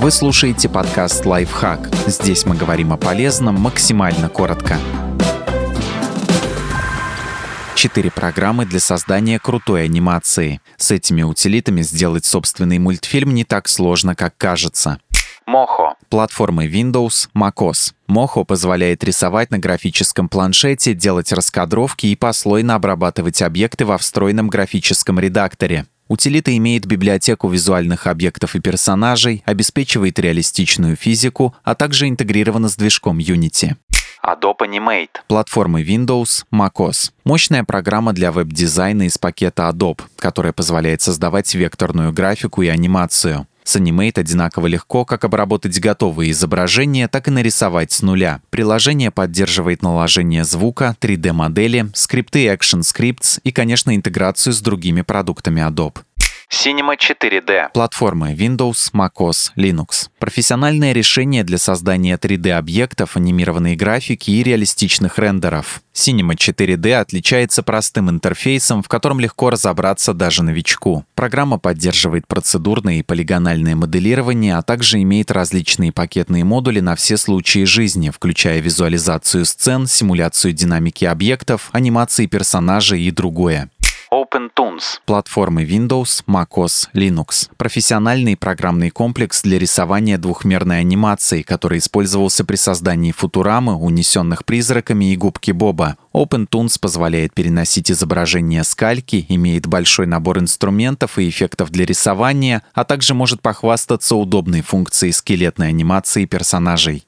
Вы слушаете подкаст «Лайфхак». Здесь мы говорим о полезном максимально коротко. Четыре программы для создания крутой анимации. С этими утилитами сделать собственный мультфильм не так сложно, как кажется. Moho. Платформы Windows, macOS. Moho позволяет рисовать на графическом планшете, делать раскадровки и послойно обрабатывать объекты во встроенном графическом редакторе. Утилита имеет библиотеку визуальных объектов и персонажей, обеспечивает реалистичную физику, а также интегрирована с движком Unity. Adobe Animate. Платформы Windows, macOS. Мощная программа для веб-дизайна из пакета Adobe, которая позволяет создавать векторную графику и анимацию. С Animate одинаково легко как обработать готовые изображения, так и нарисовать с нуля. Приложение поддерживает наложение звука, 3D-модели, скрипты Action Scripts и, конечно, интеграцию с другими продуктами Adobe. Cinema 4D. Платформы Windows, macOS, Linux. Профессиональное решение для создания 3D-объектов, анимированной графики и реалистичных рендеров. Cinema 4D отличается простым интерфейсом, в котором легко разобраться даже новичку. Программа поддерживает процедурное и полигональное моделирование, а также имеет различные пакетные модули на все случаи жизни, включая визуализацию сцен, симуляцию динамики объектов, анимации персонажей и другое. OpenToons. Платформы Windows, macOS, Linux. Профессиональный программный комплекс для рисования двухмерной анимации, который использовался при создании Футурамы, унесенных призраками и губки Боба. OpenToons позволяет переносить изображения с кальки, имеет большой набор инструментов и эффектов для рисования, а также может похвастаться удобной функцией скелетной анимации персонажей.